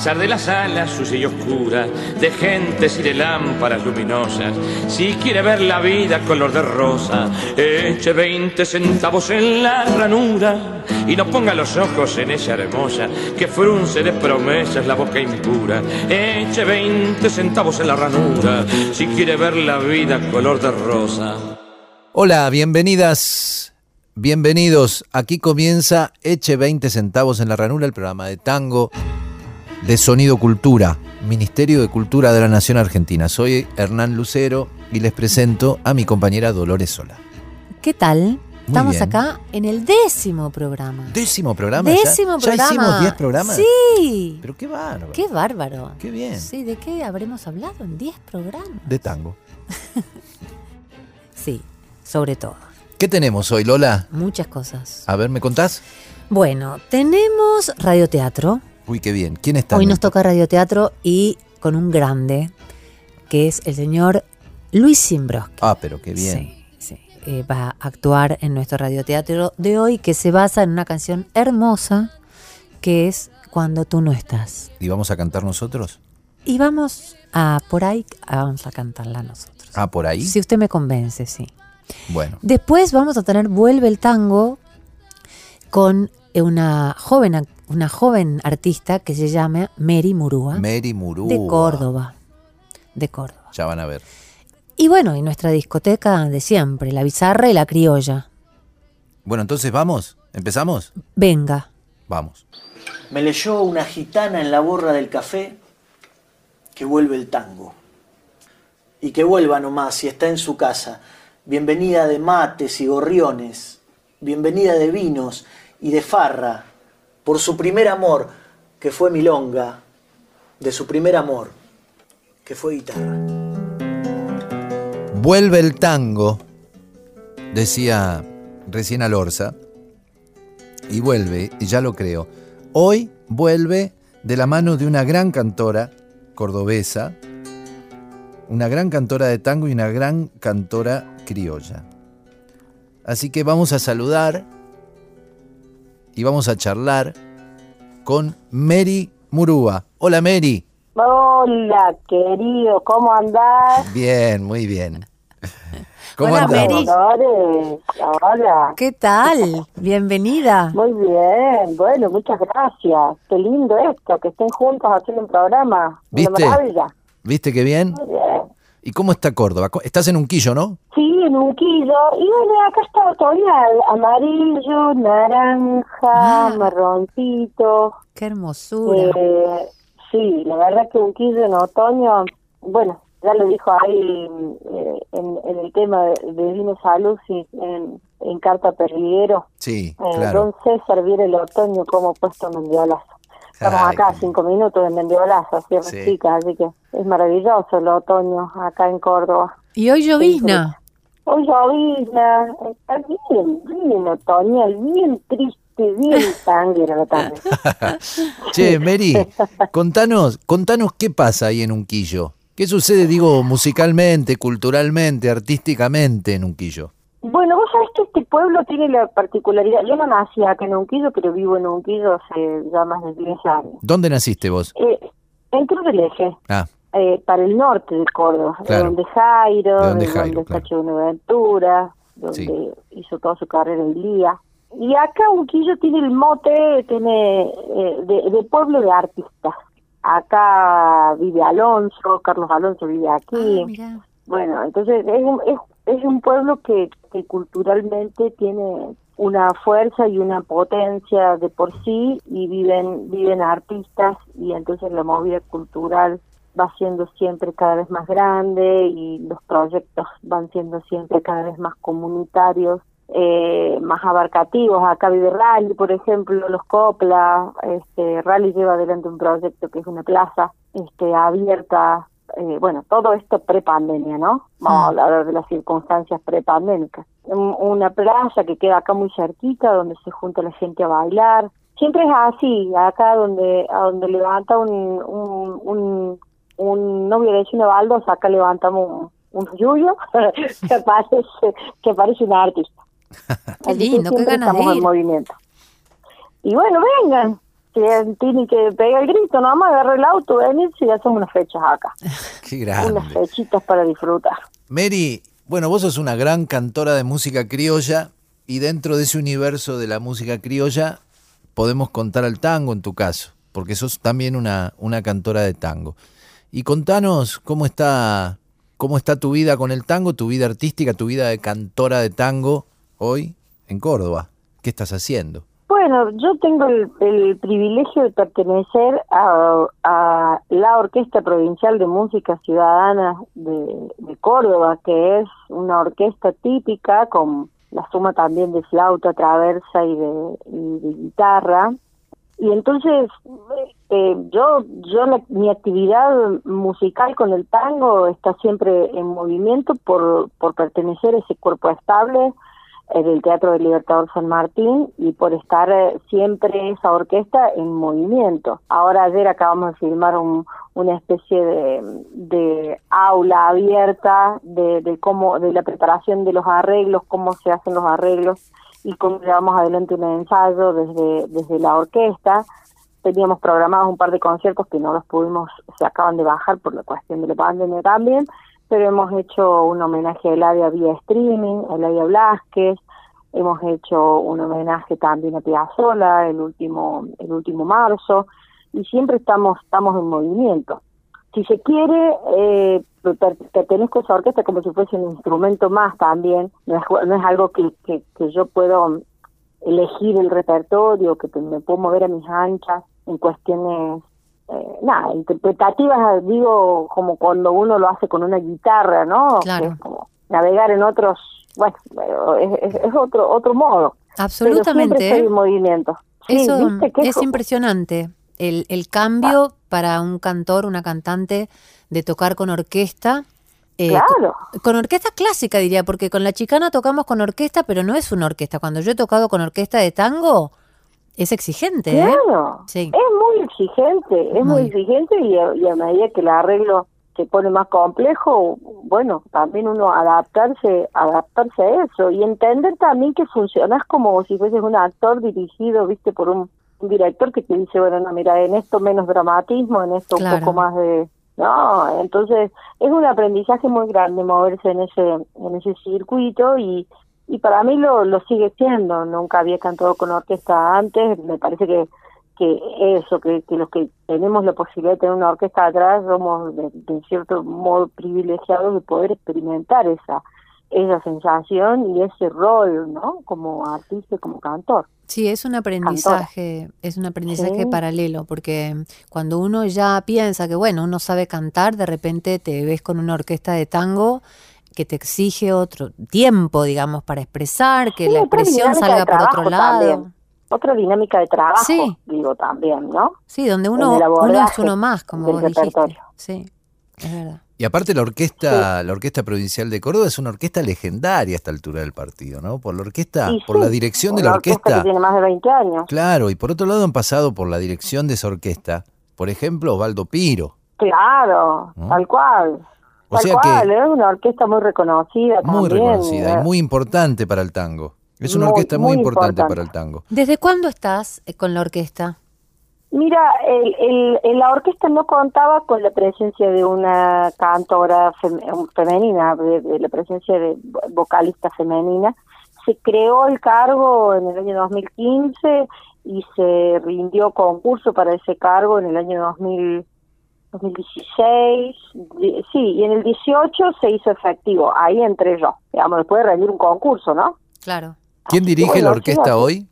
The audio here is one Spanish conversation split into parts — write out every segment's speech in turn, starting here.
Pesar de las alas sucia y oscura, de gentes y de lámparas luminosas, si quiere ver la vida color de rosa, eche 20 centavos en la ranura y no ponga los ojos en esa hermosa que frunce de promesas la boca impura. Eche 20 centavos en la ranura si quiere ver la vida color de rosa. Hola, bienvenidas, bienvenidos. Aquí comienza Eche 20 centavos en la ranura, el programa de tango de Sonido Cultura, Ministerio de Cultura de la Nación Argentina. Soy Hernán Lucero y les presento a mi compañera Dolores Sola. ¿Qué tal? Estamos bien. acá en el décimo programa. Décimo programa. ya? Décimo ¿Ya, programa. hicimos 10 programas? Sí. Pero qué bárbaro. Qué bárbaro. Qué bien. Sí, ¿de qué habremos hablado en 10 programas? De tango. Sí, sobre todo. ¿Qué tenemos hoy, Lola? Muchas cosas. A ver, ¿me contás? Bueno, tenemos radioteatro. Uy, qué bien. ¿Quién está? Hoy nos toca radioteatro y con un grande, que es el señor Luis Simbroski. Ah, pero qué bien. Sí, sí. Eh, va a actuar en nuestro radioteatro de hoy que se basa en una canción hermosa que es Cuando tú no estás. ¿Y vamos a cantar nosotros? Y vamos a, por ahí, a- vamos a cantarla nosotros. Ah, por ahí. Si usted me convence, sí. Bueno. Después vamos a tener Vuelve el tango con una joven, una joven artista que se llama Mary Murúa Mary Murúa. de Córdoba. De Córdoba. Ya van a ver. Y bueno, y nuestra discoteca de siempre, la bizarra y la criolla. Bueno, entonces vamos. ¿Empezamos? Venga. Vamos. Me leyó una gitana en la borra del café que vuelve el tango. Y que vuelva nomás si está en su casa. Bienvenida de mates y gorriones. Bienvenida de vinos y de farra. Por su primer amor, que fue milonga. De su primer amor, que fue guitarra. Vuelve el tango, decía recién Alorza, y vuelve, y ya lo creo. Hoy vuelve de la mano de una gran cantora cordobesa, una gran cantora de tango y una gran cantora criolla. Así que vamos a saludar y vamos a charlar con Mary Murúa. Hola Mary. Hola, querido, ¿cómo andás? Bien, muy bien. ¿Cómo Hola, andamos? Mary. Hola. ¿Qué tal? Bienvenida. Muy bien, bueno, muchas gracias. Qué lindo esto, que estén juntos haciendo un programa. ¿Viste? Una maravilla. ¿Viste qué bien? Muy bien. ¿Y cómo está Córdoba? Estás en Unquillo, ¿no? Sí, en un kilo. Y bueno, acá está otoñal. Amarillo, naranja, Ah. marroncito. Qué hermosura. Eh, sí, la verdad que un kilo en otoño, bueno, ya lo dijo ahí eh, en, en el tema de, de Vino Salud, sí, en, en Carta Perdiguero. Sí, Eh, claro. César viene el otoño como puesto en Mendiolazo. Estamos Ay, acá a cinco minutos de Mendiolazo, así Sí. es chica, así que es maravilloso el otoño acá en Córdoba. Y hoy llovizna. Hoy llovizna, está bien, bien otoñal, bien triste, bien tanguera la tarde. Che, Mary, contanos, contanos qué pasa ahí en Unquillo. ¿Qué sucede, digo, musicalmente, culturalmente, artísticamente en Unquillo? Bueno, vos sabés que este pueblo tiene la particularidad, yo no nací acá en Unquillo, pero vivo en Unquillo hace ya más de 10 años. ¿Dónde naciste vos? Eh, en Cruz del Eje, Ah, eh, para el norte de Córdoba, Claro. de donde Jairo, De donde de Jairo, donde claro. Buenaventura, donde Sí. hizo toda su carrera en Lía. Y acá Unquillo tiene el mote, tiene eh, de, de pueblo de artistas. Acá vive Alonso, Carlos Alonso vive aquí. Ah. Bueno, entonces es un, es, es un pueblo que, que culturalmente tiene una fuerza y una potencia de por sí y viven viven artistas y entonces la movida cultural va siendo siempre cada vez más grande y los proyectos van siendo siempre cada vez más comunitarios eh, más abarcativos. Acá vive Rally, por ejemplo, los Copla. Este, Rally lleva adelante un proyecto que es una plaza este, abierta. Eh, bueno, todo esto pre-pandemia, ¿no? Vamos a hablar de las circunstancias pre-pandémicas. Una plaza que queda acá muy cerquita, donde se junta la gente a bailar. Siempre es así, acá donde a donde levanta un, un, un, un novio de una baldosa, acá levantamos un, un yuyo que parece, que parece un artista. qué lindo, qué ganas estamos de ir. en movimiento. Y bueno, vengan. Si tiene que pegar el grito, nada más agarrar el auto, venir y hacemos unas fechas acá. Qué Unas grande. fechitas para disfrutar. Mary, bueno, vos sos una gran cantora de música criolla y dentro de ese universo de la música criolla podemos contar al tango en tu caso, porque sos también una, una cantora de tango. Y contanos cómo está, cómo está tu vida con el tango, tu vida artística, tu vida de cantora de tango hoy en Córdoba. ¿Qué estás haciendo? Bueno, yo tengo el, el privilegio de pertenecer a, la Orquesta Provincial de Música Ciudadana de, Córdoba, que es una orquesta típica con la suma también de flauta traversa y de, guitarra. Y entonces eh, yo, yo la- mi actividad musical con el tango está siempre en movimiento por, por pertenecer a ese cuerpo estable eh, del Teatro del Libertador San Martín y por estar eh, siempre esa orquesta en movimiento. Ahora ayer acabamos de filmar un, una especie de, aula abierta de, de cómo de la preparación de los arreglos, cómo se hacen los arreglos y cómo llevamos adelante un ensayo desde, desde la orquesta. Teníamos programados un par de conciertos que no los pudimos, se acaban de bajar por la cuestión de la pandemia también, pero hemos hecho un homenaje a Eladia vía streaming, a Eladia Blasquez, hemos hecho un homenaje también a Piazzolla el último, el último marzo, y siempre estamos, estamos en movimiento. Si se quiere, eh, per- pertenezco a esa orquesta como si fuese un instrumento más también, no es, no es algo que, que, que yo puedo elegir el repertorio, que me puedo mover a mis anchas en cuestiones, eh, nada, interpretativas, digo, como cuando uno lo hace con una guitarra, ¿no? Claro. Que es como navegar en otros, bueno, es, es- otro otro modo. Pero siempre Absolutamente. estoy ¿eh? en movimiento. Sí, Eso es impresionante. El, el cambio para un cantor, una cantante, de tocar con orquesta. eh, Claro. con, con orquesta clásica, diría, porque con la chicana tocamos con orquesta, pero no es una orquesta. Cuando yo he tocado con orquesta de tango, es exigente, ¿eh? Claro, Sí. es muy exigente, es muy, Muy. exigente y a, y a medida que el arreglo se pone más complejo, bueno, también uno adaptarse, adaptarse a eso y entender también que funcionas como si fueses un actor dirigido, viste, por un, un director que te dice, bueno, no, mira, en esto menos dramatismo, en esto Claro. un poco más de... No, entonces es un aprendizaje muy grande moverse en ese, en ese circuito y, y para mí lo, lo sigue siendo. Nunca había cantado con orquesta antes. Me parece que, que eso, que, que los que tenemos la posibilidad de tener una orquesta atrás, somos de, de cierto modo privilegiados de poder experimentar esa esa sensación y ese rol, ¿no? Como artista y como cantor. Sí, es un aprendizaje, es un aprendizaje Sí. paralelo, porque cuando uno ya piensa que, bueno, uno sabe cantar, de repente te ves con una orquesta de tango que te exige otro tiempo, digamos, para expresar, que Sí, la expresión salga por otro lado. también. Otra dinámica de trabajo, Sí. digo también, ¿no? Sí, donde uno, uno es uno más, como vos dijiste. repertorio. Sí, es verdad. Y aparte la orquesta, la Orquesta Provincial de Córdoba es una orquesta legendaria a esta altura del partido, ¿no? Por la orquesta, por sí, la dirección de la orquesta orquesta. que tiene más de 20 años. Claro, y por otro lado han pasado por la dirección de esa orquesta, por ejemplo, Osvaldo Piro. Claro, ¿No? tal cual. O tal sea cual, que- es una orquesta muy reconocida Muy también. reconocida eh. y muy importante para el tango. Es una Muy, orquesta muy, muy importante, importante. para el tango. ¿Desde cuándo estás eh, con la orquesta? Mira, el, el, el- la orquesta no contaba con la presencia de una cantora fem- femenina, de, de la presencia de vo- vocalista femenina. Se creó el cargo en el año 2015 y se rindió concurso para ese cargo en el año 2000, 2016. Di- Sí, y en el 18 se hizo efectivo. Ahí entré yo. Digamos, después de rendir un concurso, ¿no? Claro. ¿Quién Así dirige la orquesta sí, hoy?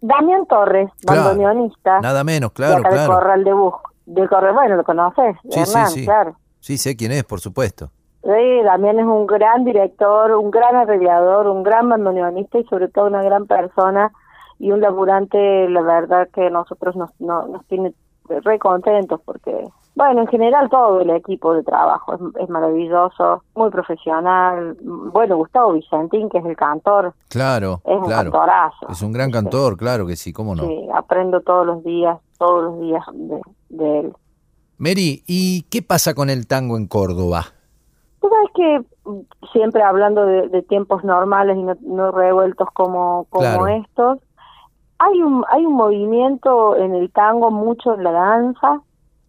Damián Torres, Claro, bandoneonista. Nada menos, de claro, acá del claro. Corral de Bus. Del Corral, bueno, lo conoces, Sí, sí, sí. claro. Sí, sé quién es, por supuesto. Sí, Damián es un gran director, un gran arreglador, un gran bandoneonista y sobre todo una gran persona y un laburante, la verdad que nosotros nos, no- nos tiene re contentos porque, bueno, en general todo el equipo de trabajo es, es maravilloso, muy profesional. Bueno, Gustavo Vicentín, que es el cantor, Claro, es un claro. cantorazo. Es un gran cantor, claro que sí, cómo no. Sí, aprendo todos los días, todos los días de, de él. Mary, ¿y qué pasa con el tango en Córdoba? Tú sabes que mm, siempre hablando de, de tiempos normales y no, no revueltos como, como Claro. estos, hay un, hay un movimiento en el tango, mucho en la danza,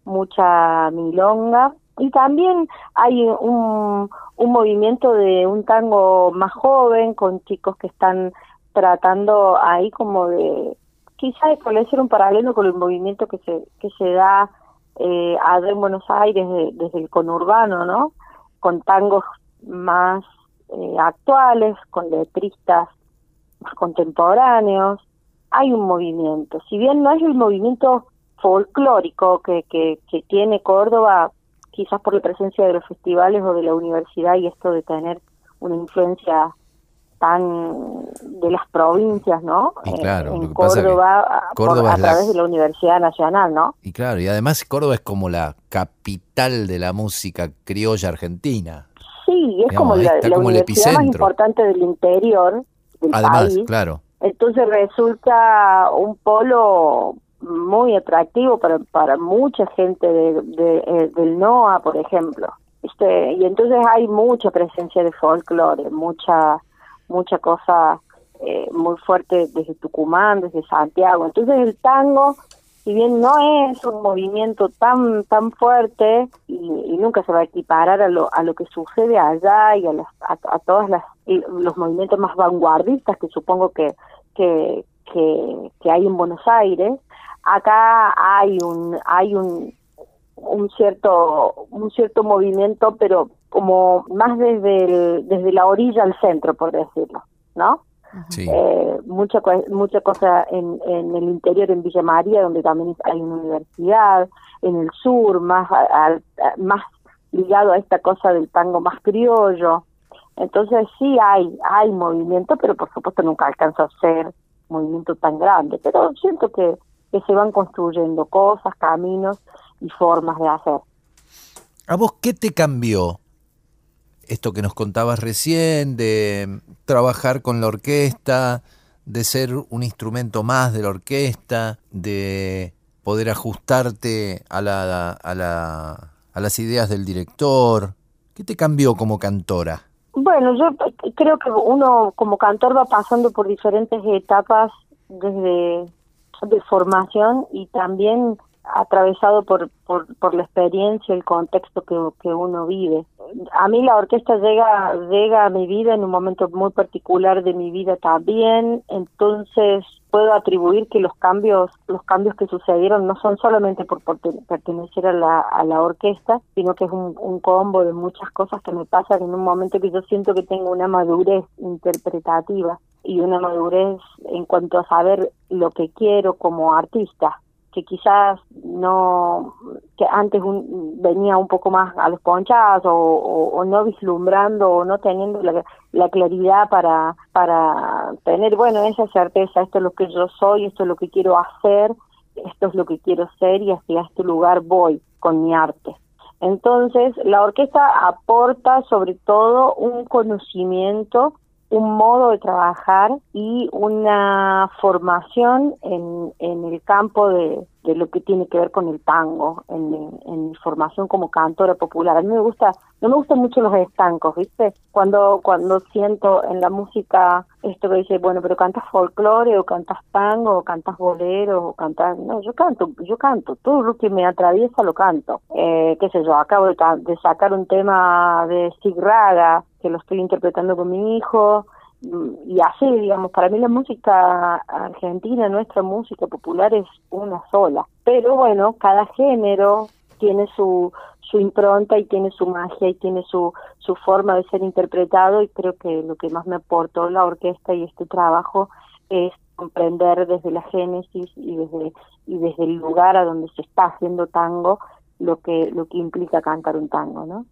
mucha milonga, y también hay un, un movimiento de un tango más joven, con chicos que están tratando ahí como de, quizá establecer un paralelo con el movimiento que se, que se da eh, allá en Buenos Aires de- desde el conurbano, ¿no? Con tangos más eh, actuales, con letristas más contemporáneos. Hay un movimiento. Si bien no es el movimiento folclórico que, que, que tiene Córdoba, quizás por la presencia de los festivales o de la universidad y esto de tener una influencia tan de las provincias, ¿no? Y Eh, claro, en lo que pasa que Córdoba, a- por- Córdoba a la- través de la Universidad Nacional, ¿no? Y claro, y además Córdoba es como la capital de la música criolla argentina. Sí, es Digamos, como la, la como el universidad más importante del interior del Además, país. claro. Entonces resulta un polo muy atractivo para, para mucha gente de, de- eh, del NOA, por ejemplo. Este, y entonces hay mucha presencia de folclore, mucha mucha cosa eh, muy fuerte desde Tucumán, desde Santiago. Entonces el tango, si bien no es un movimiento tan tan fuerte y, nunca se va a equiparar a lo, a lo que sucede allá y a, las, a, a y los movimientos más vanguardistas que supongo que, que que hay en Buenos Aires, acá hay un hay un un cierto un cierto movimiento pero como más desde el- desde la orilla al centro por decirlo no Sí. eh, mucha mucha cosa en, en el interior en Villa María donde también hay una universidad en el sur más a- más ligado a esta cosa del tango más criollo. Entonces sí hay hay movimiento pero por supuesto nunca alcanza a ser movimiento tan grande pero siento que que se van construyendo cosas caminos y formas de hacer ¿A vos qué te cambió esto que nos contabas recién, de trabajar con la orquesta, de ser un instrumento más de la orquesta, de poder ajustarte a, la, a, la, a las ideas del director? ¿Qué te cambió como cantora? Bueno, yo creo que uno como cantor va pasando por diferentes etapas desde de formación y también atravesado por, por, por la experiencia, el contexto que, que uno vive. A mí la orquesta llega, llega a mi vida en un momento muy particular de mi vida también, entonces puedo atribuir que los cambios, los cambios que sucedieron no son solamente por, por te- pertenecer a la, a la orquesta, sino que es un, un combo de muchas cosas que me pasan en un momento que yo siento que tengo una madurez interpretativa y una madurez en cuanto a saber lo que quiero como artista que quizás no, que antes un- venía un poco más a los o- o no vislumbrando o no teniendo la, la claridad para, para tener, bueno, esa certeza, esto es lo que yo soy, esto es lo que quiero hacer, esto es lo que quiero ser y hacia este lugar voy con mi arte. Entonces, la orquesta aporta sobre todo un conocimiento un modo de trabajar y una formación en, en el campo de, de lo que tiene que ver con el tango, en, en formación como cantora popular. A mí me gusta, no me gustan mucho los estancos, ¿viste? Cuando cuando siento en la música esto que dice, bueno, pero cantas folclore o cantas tango o cantas bolero o cantas... No, yo canto, yo canto, todo lo que me atraviesa lo canto. Eh, qué sé yo, acabo de, de sacar un tema de Sig Raga, que lo estoy interpretando con mi hijo, mm, y así, digamos, para mí la música argentina, nuestra música popular es una sola. Pero bueno, cada género tiene su, su impronta y tiene su magia y tiene su, su forma de ser interpretado y creo que lo que más me aportó la orquesta y este trabajo es comprender desde la génesis y desde y desde el lugar a donde se está haciendo tango lo que lo que implica cantar un tango, ¿no?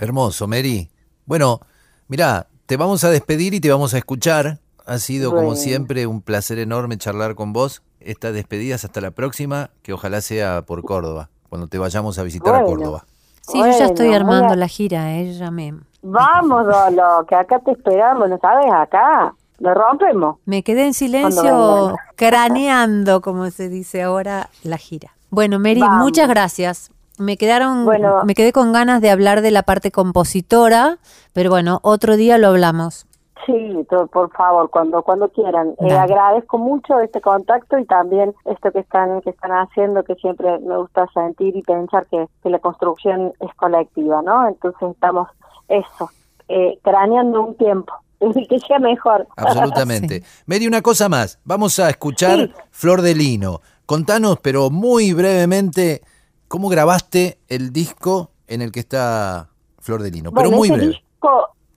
Hermoso, Mary. Bueno, mira, te vamos a despedir y te vamos a escuchar. Ha sido como siempre un placer enorme charlar con vos. Estas despedidas hasta la próxima, que ojalá sea por Córdoba, cuando te vayamos a visitar a Córdoba. Sí, yo ya estoy armando la gira, ella ¿eh? me... Vamos, Dolo, que acá te esperamos, ¿no sabes? Acá. Lo rompemos. Me quedé en silencio craneando, como se dice ahora, la gira. Bueno, Mary, muchas gracias. Me quedaron, me quedé con ganas de hablar de la parte compositora, pero bueno, otro día lo hablamos. Sí, por favor, cuando cuando quieran. Eh, agradezco mucho este contacto y también esto que están que están haciendo, que siempre me gusta sentir y pensar que, la construcción es colectiva, ¿no? Entonces estamos eso, eh, craneando un tiempo. que sea mejor. Absolutamente. Mary, una cosa más. Vamos a escuchar Flor de Lino. Contanos, pero muy brevemente, cómo grabaste el disco en el que está Flor de Lino. Pero muy breve.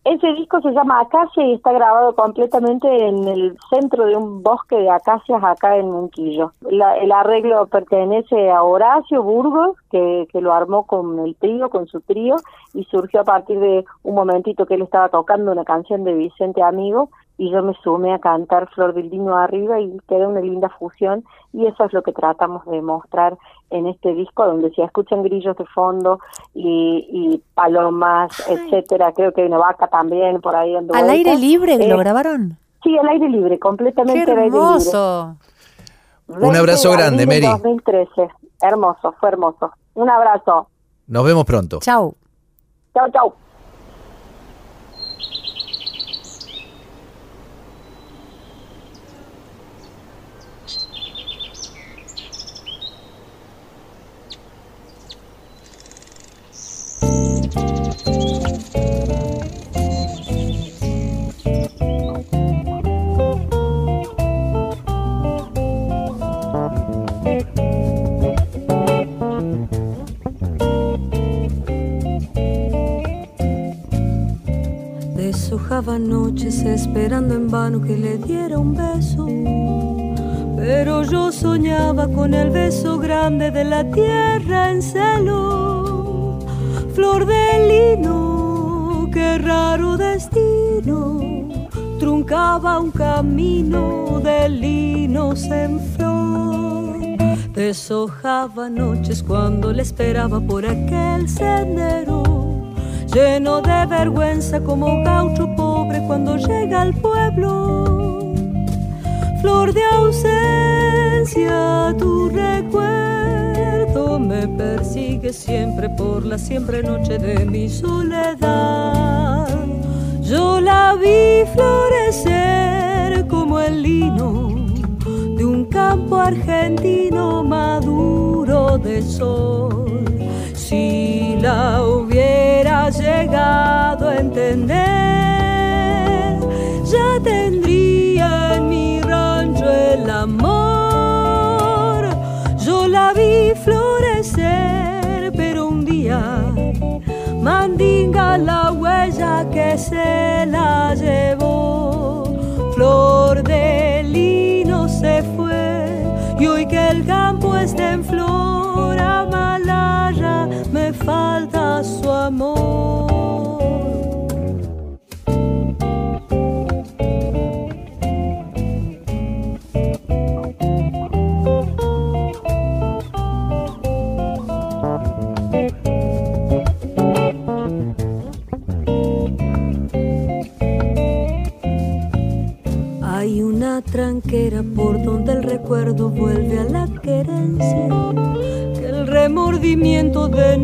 Ese disco se llama Acacia y está grabado completamente en el centro de un bosque de acacias acá en Munquillo. el arreglo pertenece a Horacio Burgos, que, que lo armó con el trío, con su trío, y surgió a partir de un momentito que él estaba tocando una canción de Vicente Amigo y yo me sumé a cantar Flor del Dino arriba y queda una linda fusión y eso es lo que tratamos de mostrar en este disco donde se escuchan grillos de fondo y, palomas, etcétera, creo que hay una vaca también por ahí ¿Al aire libre lo eh, grabaron? Sí, al aire libre, completamente al aire libre. Un abrazo grande, Mary. 2013. Hermoso, fue hermoso. Un abrazo. Nos vemos pronto. Chao. Chao, chao. Deshojaba noches esperando en vano que le diera un beso. Pero yo soñaba con el beso grande de la tierra en celo. Flor de lino, qué raro destino. Truncaba un camino de linos en flor. Deshojaba noches cuando le esperaba por aquel sendero lleno de vergüenza como gaucho pobre cuando llega al pueblo. Flor de ausencia, tu recuerdo me persigue siempre por la siempre noche de mi soledad. Yo la vi florecer como el lino de un campo argentino maduro de sol. Si la hubiera llegado a entender, ya tendría en mi rancho el amor. Mandinga la huella que se la llevó. Flor de lino se fue y hoy que el campo está en flor, Amalaya me falta su amor.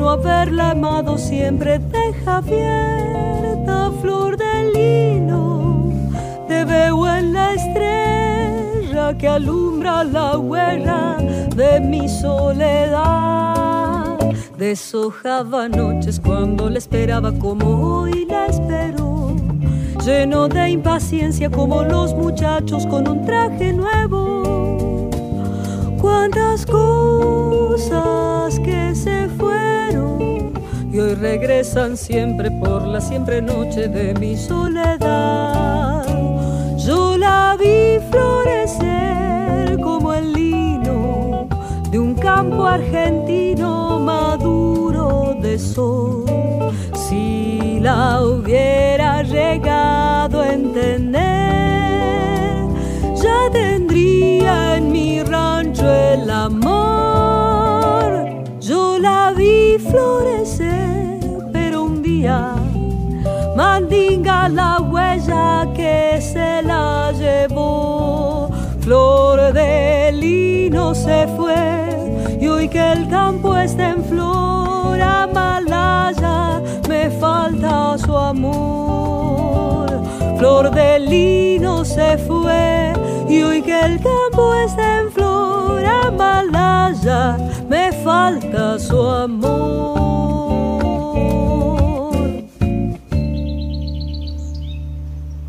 Haberla amado siempre deja abierta flor de lino. Te veo en la estrella que alumbra la huella de mi soledad. Deshojaba noches cuando la esperaba como hoy la espero. Lleno de impaciencia como los muchachos con un traje nuevo. Cuántas cosas que se fueron y regresan siempre por la siempre noche de mi soledad. Yo la vi florecer como el lino de un campo argentino maduro de sol. Si la hubiera llegado a entender, ya tendría en mi rancho el amor. Vi florecer, pero un día mandinga la huella que se la llevó. Flor de lino se fue y hoy que el campo está en flor, Amalaya me falta su amor. Flor de lino se fue y hoy que el campo está en flor, Amalaya falta su amor.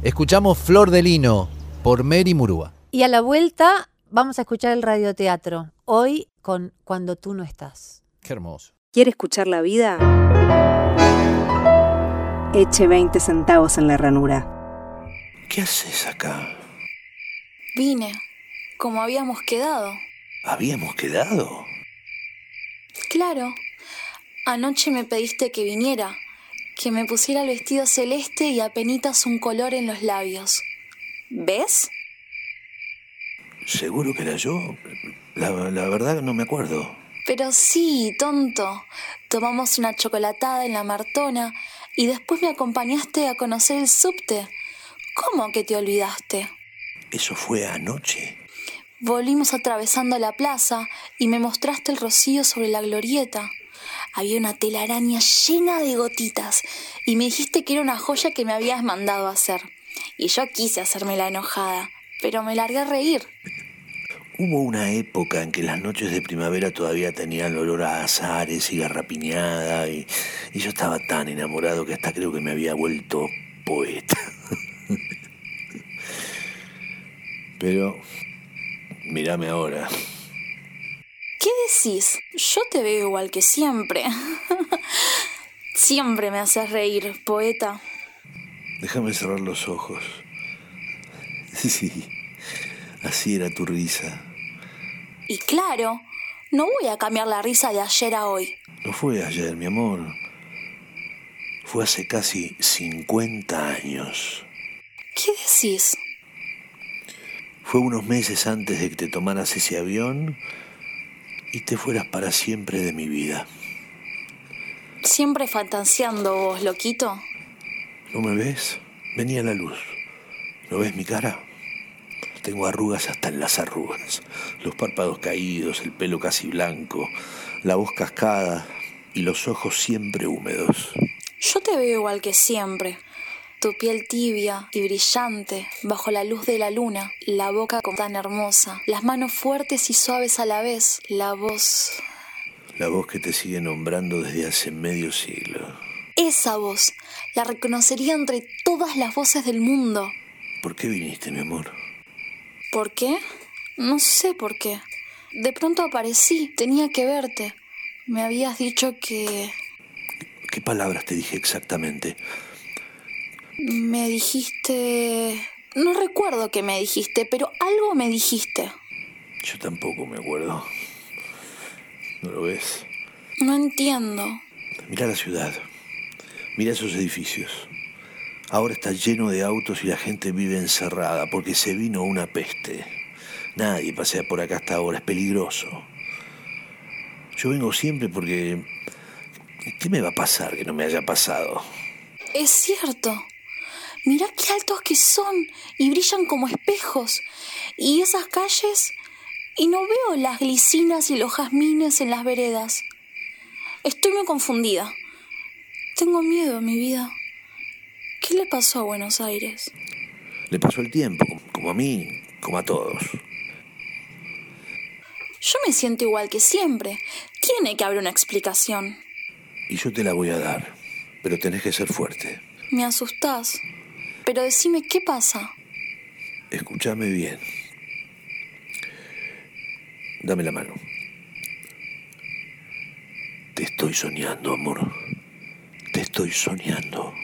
Escuchamos Flor de Lino por Mary Murúa. Y a la vuelta vamos a escuchar el radioteatro. Hoy con Cuando tú no estás. Qué hermoso. ¿Quiere escuchar la vida? Eche 20 centavos en la ranura. ¿Qué haces acá? Vine, como habíamos quedado. ¿Habíamos quedado? Claro. Anoche me pediste que viniera, que me pusiera el vestido celeste y apenitas un color en los labios. ¿Ves? ¿Seguro que era yo? La, la verdad no me acuerdo. Pero sí, tonto. Tomamos una chocolatada en la Martona y después me acompañaste a conocer el subte. ¿Cómo que te olvidaste? Eso fue anoche. Volvimos atravesando la plaza y me mostraste el rocío sobre la glorieta. Había una telaraña llena de gotitas y me dijiste que era una joya que me habías mandado hacer. Y yo quise hacerme la enojada, pero me largué a reír. Hubo una época en que las noches de primavera todavía tenían olor a azares y garrapiñada y, y yo estaba tan enamorado que hasta creo que me había vuelto poeta. Pero mírame ahora. ¿Qué decís? Yo te veo igual que siempre. siempre me haces reír, poeta. Déjame cerrar los ojos. Sí, así era tu risa. Y claro, no voy a cambiar la risa de ayer a hoy. No fue ayer, mi amor. Fue hace casi 50 años. ¿Qué decís? Fue unos meses antes de que te tomaras ese avión y te fueras para siempre de mi vida. Siempre fantaseando vos, loquito. ¿No me ves? Venía la luz. ¿No ves mi cara? Tengo arrugas hasta en las arrugas, los párpados caídos, el pelo casi blanco, la voz cascada y los ojos siempre húmedos. Yo te veo igual que siempre. Tu piel tibia y brillante bajo la luz de la luna, la boca tan hermosa, las manos fuertes y suaves a la vez, la voz... La voz que te sigue nombrando desde hace medio siglo. Esa voz la reconocería entre todas las voces del mundo. ¿Por qué viniste, mi amor? ¿Por qué? No sé por qué. De pronto aparecí, tenía que verte. Me habías dicho que... ¿Qué palabras te dije exactamente? Me dijiste... No recuerdo qué me dijiste, pero algo me dijiste. Yo tampoco me acuerdo. ¿No lo ves? No entiendo. Mira la ciudad. Mira esos edificios. Ahora está lleno de autos y la gente vive encerrada porque se vino una peste. Nadie pasea por acá hasta ahora, es peligroso. Yo vengo siempre porque... ¿Qué me va a pasar que no me haya pasado? Es cierto. Mirá qué altos que son y brillan como espejos. Y esas calles... Y no veo las glicinas y los jazmines en las veredas. Estoy muy confundida. Tengo miedo, mi vida. ¿Qué le pasó a Buenos Aires? Le pasó el tiempo, como a mí, como a todos. Yo me siento igual que siempre. Tiene que haber una explicación. Y yo te la voy a dar, pero tenés que ser fuerte. Me asustás. Pero decime qué pasa. Escúchame bien. Dame la mano. Te estoy soñando, amor. estoy soñando.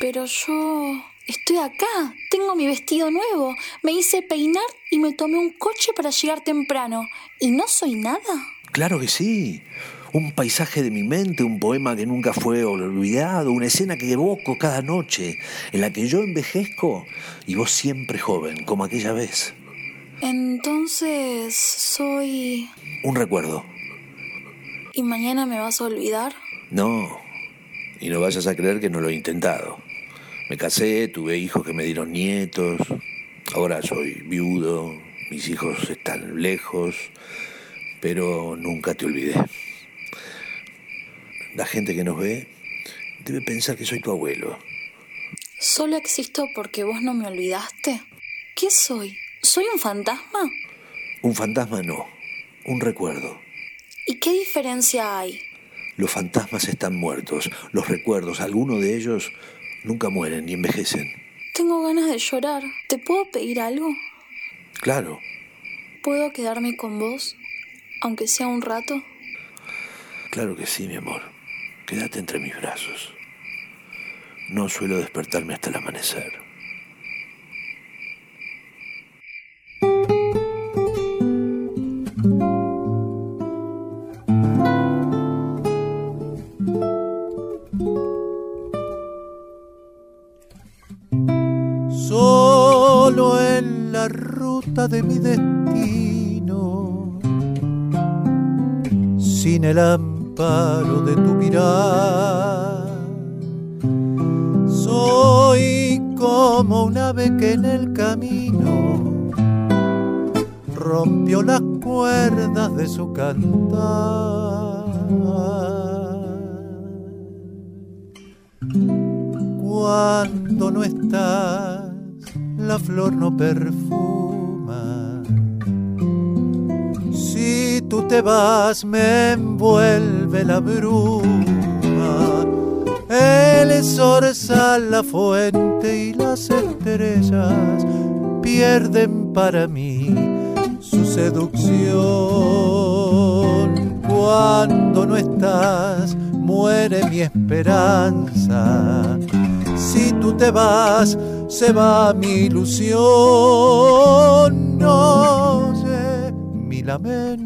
Pero yo estoy acá, tengo mi vestido nuevo, me hice peinar y me tomé un coche para llegar temprano. ¿Y no soy nada? Claro que sí. Un paisaje de mi mente, un poema que nunca fue olvidado, una escena que evoco cada noche, en la que yo envejezco y vos siempre joven, como aquella vez. Entonces soy... Un recuerdo. ¿Y mañana me vas a olvidar? No. Y no vayas a creer que no lo he intentado. Me casé, tuve hijos que me dieron nietos. Ahora soy viudo, mis hijos están lejos, pero nunca te olvidé. La gente que nos ve debe pensar que soy tu abuelo. ¿Solo existo porque vos no me olvidaste? ¿Qué soy? ¿Soy un fantasma? Un fantasma no, un recuerdo. ¿Y qué diferencia hay? Los fantasmas están muertos, los recuerdos, algunos de ellos nunca mueren ni envejecen. Tengo ganas de llorar. ¿Te puedo pedir algo? Claro. ¿Puedo quedarme con vos, aunque sea un rato? Claro que sí, mi amor. Quédate entre mis brazos. No suelo despertarme hasta el amanecer. de mi destino, sin el amparo de tu mirar. Soy como un ave que en el camino rompió las cuerdas de su cantar. Cuando no estás, la flor no perfuma tú te vas me envuelve la bruma. El zorzal, la fuente y las estrellas pierden para mí su seducción. Cuando no estás, muere mi esperanza. Si tú te vas, se va mi ilusión. No lamento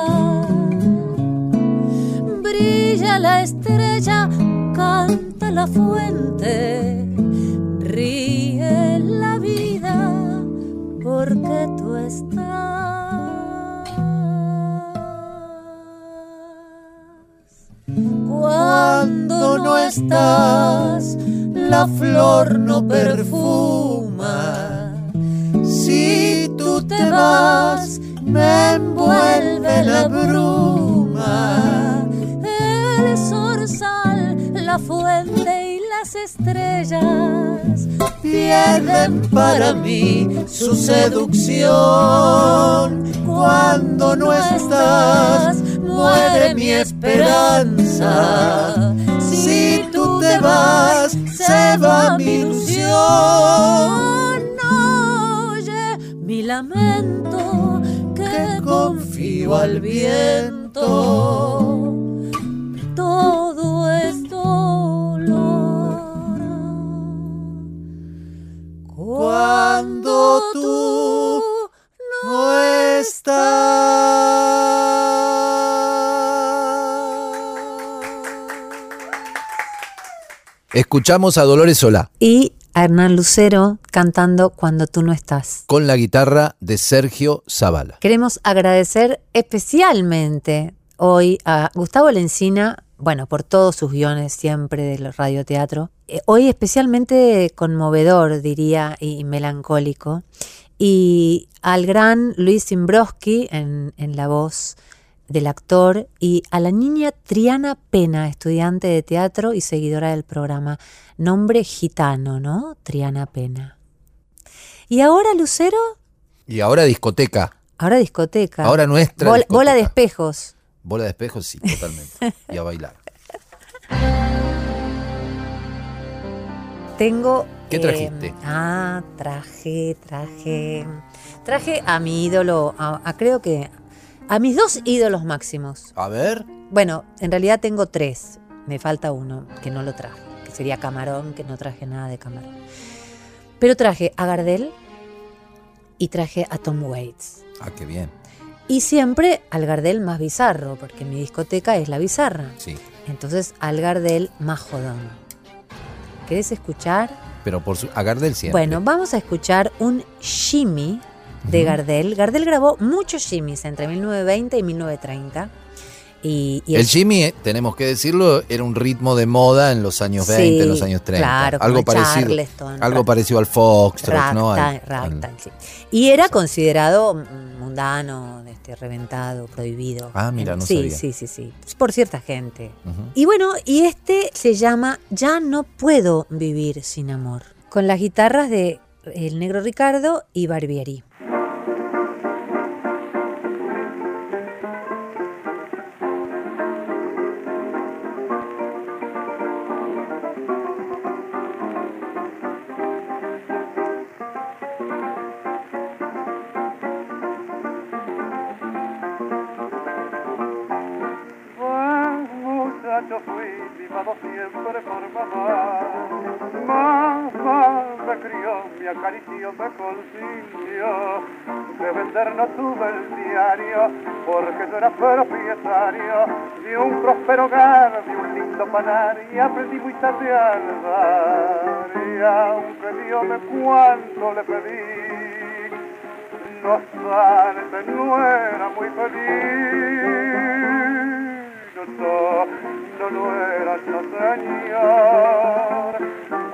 Brilla la estrella, canta la fuente, ríe la vida porque tú estás. Cuando no estás, la flor no perfuma. Si tú te vas, me envuelve la bruma, la fuente y las estrellas pierden para mí su seducción. Cuando no estás, muere mi esperanza. Si tú te vas, se va mi ilusión. Oye mi lamento confío al viento. Cuando tú no estás. Escuchamos a Dolores Solá. Y a Hernán Lucero cantando Cuando tú no estás. Con la guitarra de Sergio Zavala. Queremos agradecer especialmente hoy a Gustavo Lencina, bueno, por todos sus guiones siempre del radioteatro. Eh, hoy especialmente conmovedor, diría, y melancólico. Y al gran Luis Zimbroski en, en la voz del actor y a la niña Triana Pena, estudiante de teatro y seguidora del programa. Nombre gitano, ¿no? Triana Pena. ¿Y ahora, Lucero? Y ahora discoteca. Ahora discoteca. Ahora nuestra. Discoteca. bola de espejos. Bola de espejos, sí, totalmente. y a bailar. Tengo. ¿Qué trajiste? eh, ah, traje, traje. Traje a mi ídolo, a, a creo que. A mis dos ídolos máximos. A ver. Bueno, en realidad tengo tres. Me falta uno que no lo traje, que sería Camarón, que no traje nada de Camarón. Pero traje a Gardel y traje a Tom Waits. Ah, qué bien. Y siempre al Gardel más bizarro, porque mi discoteca es la bizarra. Sí. Entonces al Gardel más jodón. ¿Querés escuchar? Pero por su. A Gardel siempre. Bueno, vamos a escuchar un shimmy de. Gardel. Gardel grabó muchos shimmys entre 1920 y 1930. Y, y el Jimmy, eh, tenemos que decirlo, era un ritmo de moda en los años 20, en los años 30. claro, algo parecido, Charleston, algo parecido al Foxtrot, ¿no? Al- ragtime, sí. Y era considerado mundano, este, reventado, prohibido. Ah, mira, no sí, sabía. Sí, sí, sí. Por cierta gente. Y bueno, y este se llama Ya no puedo vivir sin amor. Con las guitarras de El Negro Ricardo y Barbieri. No tuve el diario, porque yo era propietario de un próspero hogar, de un lindo panar, y aprendí muy tarde. Y aunque Dios me cuanto le pedí, no obstante no era muy feliz. No, no, no era no señor,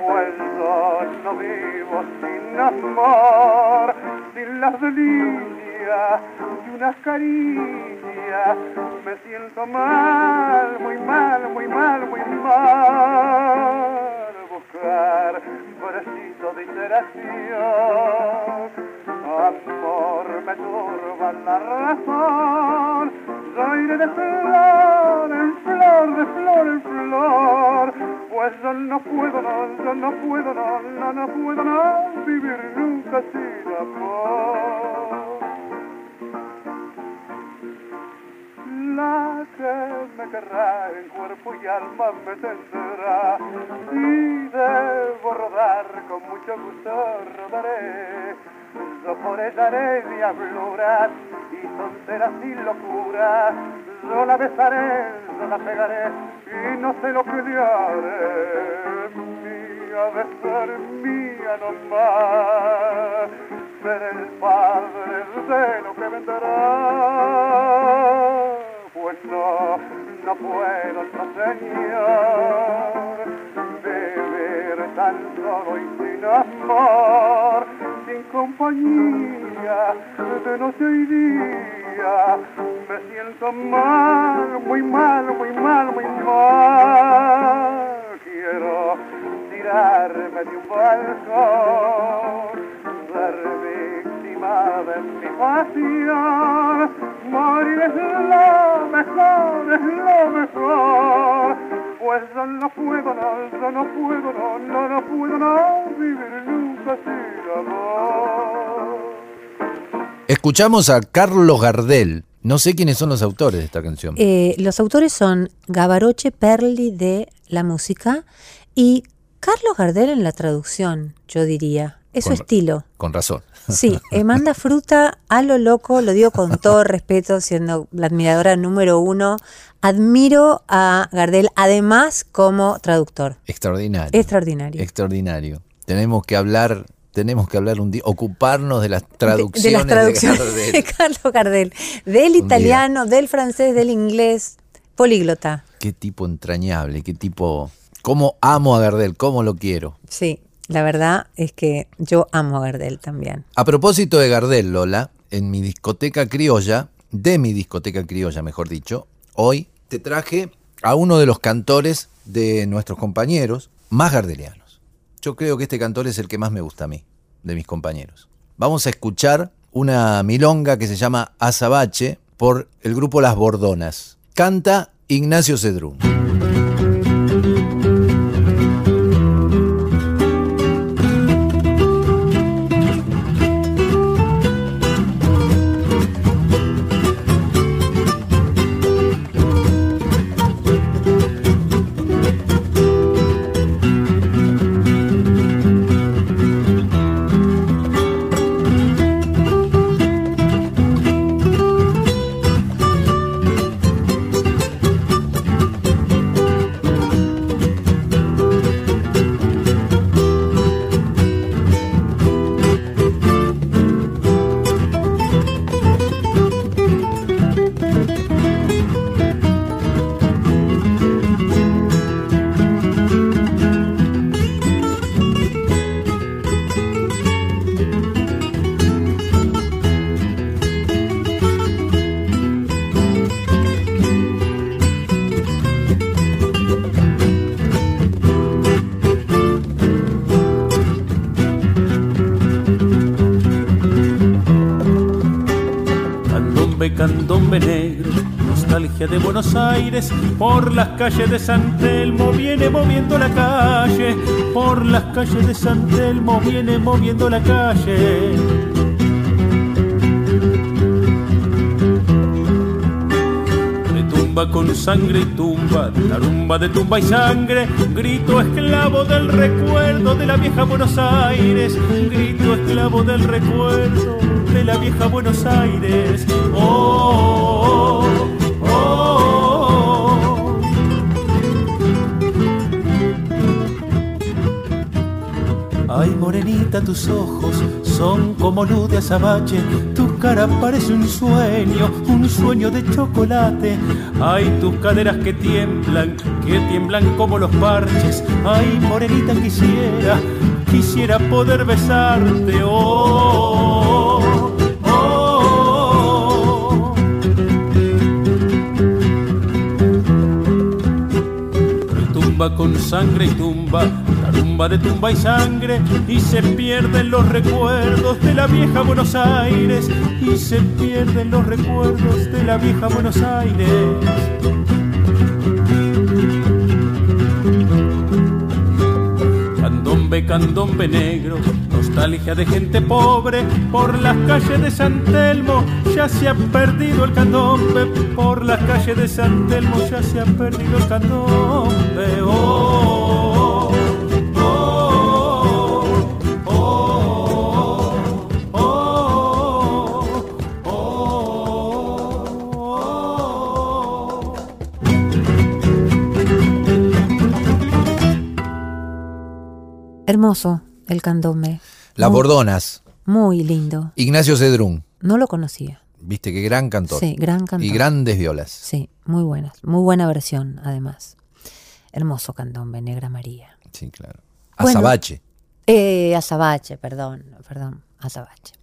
pues yo no vivo sin amor, sin las delicias de unas caricias, me siento mal, muy mal, muy mal, muy mal, buscar preciso de interacción. Amor, me turba la razón. Soy de flor en flor, de flor en flor. Pues yo no puedo, no, yo no puedo, no, no, no puedo, no vivir nunca sin amor. La que me querrá en cuerpo y alma me tendrá y debo rodar con mucho gusto rodaré yo por ella haré diabluras y tonteras y locuras. Yo la besaré, yo la pegaré y no sé lo que le haré mía de ser mía ser el padre de lo que vendrá. Pues no, no puedo, no señor, tan solo y sin amor, sin compañía de noche y día. Me siento mal, muy mal, muy mal, muy mal. Quiero tirarme de un balcón, ser víctima de mi pasión. Morir es lo mejor, es lo mejor. Pues yo no puedo, no, yo no puedo, no, no, no puedo, no vivir nunca sin amor. Escuchamos a Carlos Gardel. No sé quiénes son los autores de esta canción. Eh, los autores son Gavaroche Perli de la música y Carlos Gardel en la traducción, yo diría. Es su estilo. Con razón. Sí, eh, manda fruta a lo loco, lo digo con todo respeto, siendo la admiradora número uno. Admiro a Gardel, además como traductor. Extraordinario. Extraordinario. Extraordinario. Tenemos que hablar, tenemos que hablar un día, ocuparnos de las De- traducciones de, las traducciones Gardel. de Carlos Gardel. Del italiano, del francés, del inglés, políglota. Qué tipo entrañable, qué tipo... ¿Cómo amo a Gardel? ¿Cómo lo quiero? Sí, la verdad es que yo amo a Gardel también. A propósito de Gardel, Lola, en mi discoteca criolla de mi discoteca criolla, mejor dicho, hoy te traje a uno de los cantores de nuestros compañeros más gardelianos. Yo creo que este cantor es el que más me gusta a mí, de mis compañeros. Vamos a escuchar una milonga que se llama Azabache por el grupo Las Bordonas. Canta Ignacio Cedrún. De Buenos Aires, por las calles de San Telmo viene moviendo la calle, por las calles de San Telmo viene moviendo la calle. Retumba con sangre y tarumba de tumba y sangre, grito esclavo del recuerdo de la vieja Buenos Aires, grito esclavo del recuerdo de la vieja Buenos Aires. oh. oh, oh. Ay, morenita, tus ojos son como luz de azabache, tu cara parece un sueño, un sueño de chocolate. Ay, tus caderas que tiemblan, que tiemblan como los parches. Ay, morenita, quisiera, quisiera poder besarte. Oh, oh, oh. Tumba con sangre y tumba tumba de tumba y sangre y se pierden los recuerdos de la vieja Buenos Aires y se pierden los recuerdos de la vieja Buenos Aires. Candombe, candombe negro, nostalgia de gente pobre, por las calles de San Telmo ya se ha perdido el candombe, por las calles de San Telmo ya se ha perdido el candombe. Oh, Hermoso el candombe. Las Bordonas. Muy lindo. Ignacio Cedrún. No lo conocía. Viste qué gran cantor. Sí, gran cantor. Y grandes violas. Sí, muy buenas. Muy buena versión, además. Hermoso candombe, Negra María. Sí, claro. Azabache. eh, Azabache, perdón, perdón, Azabache.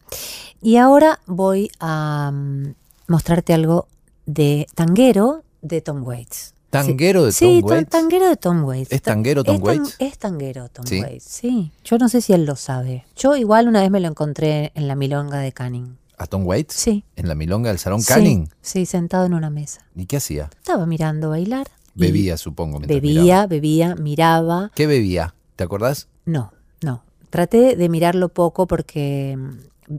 Y ahora voy a mm, mostrarte algo de tanguero de Tom Waits. ¿Tanguero de Tom sí, Waits? tanguero de Tom Waits. ¿Es tanguero Tom es Waits? es tanguero Tom ¿Sí? Waits, sí. Yo no sé si él lo sabe. Yo igual una vez me lo encontré en la milonga de Canning. ¿A Tom Waits? Sí. ¿En la milonga del Salón Sí, Canning? Sí, sentado en una mesa. ¿Y qué hacía? Estaba mirando bailar. Bebía, supongo. Bebía, miraba. bebía, miraba. ¿Qué bebía? ¿Te acordás? No, no. Traté de mirarlo poco porque mm,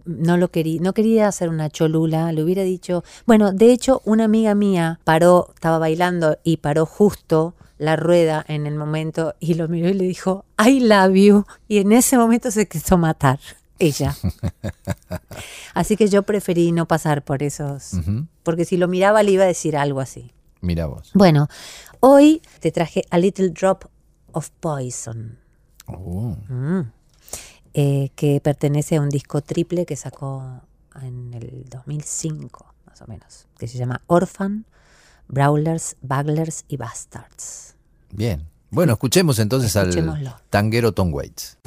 no lo quería, no quería hacer una cholula, le hubiera dicho, bueno, de hecho, una amiga mía paró, estaba bailando y paró justo la rueda en el momento y lo miró y le dijo, I love you. Y en ese momento se quiso matar, ella. Así que yo preferí no pasar por esos, porque si lo miraba le iba a decir algo así. Mira vos. Bueno, hoy te traje A Little Drop of Poison. Oh. Mm. Eh, que pertenece a un disco triple que sacó en el 2005, más o menos, que se llama Orphan, Brawlers, Buglers y Bastards. Bien. Bueno, escuchemos entonces al tanguero Tom Waits.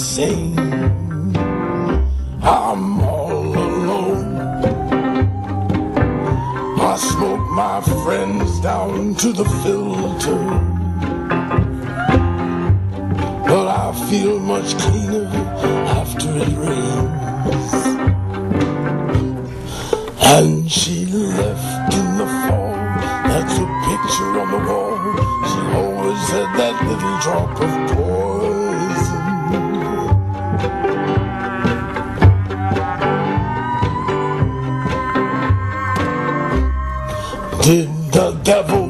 Insane. I'm all alone. I smoke my friends down to the filter. But I feel much cleaner after it rains. And she left in the fall. That's a picture on the wall. She always had that little drop of poison. Did the devil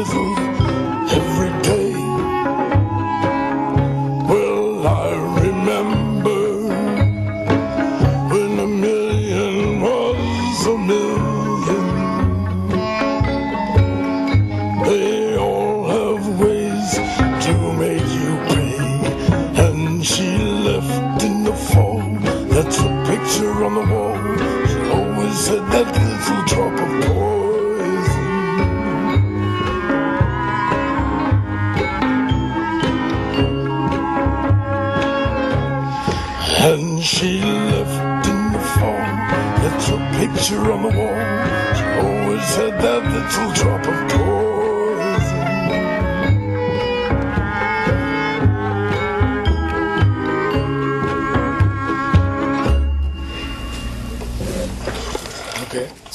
wonderful.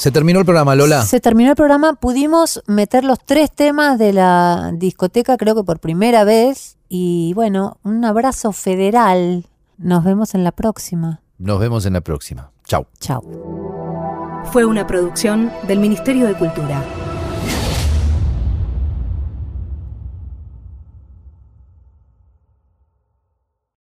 Se terminó el programa, Lola. Se terminó el programa, pudimos meter los tres temas de la discoteca, creo que por primera vez. Y bueno, un abrazo federal. Nos vemos en la próxima. Nos vemos en la próxima. Chau. Chau. Fue una producción del Ministerio de Cultura.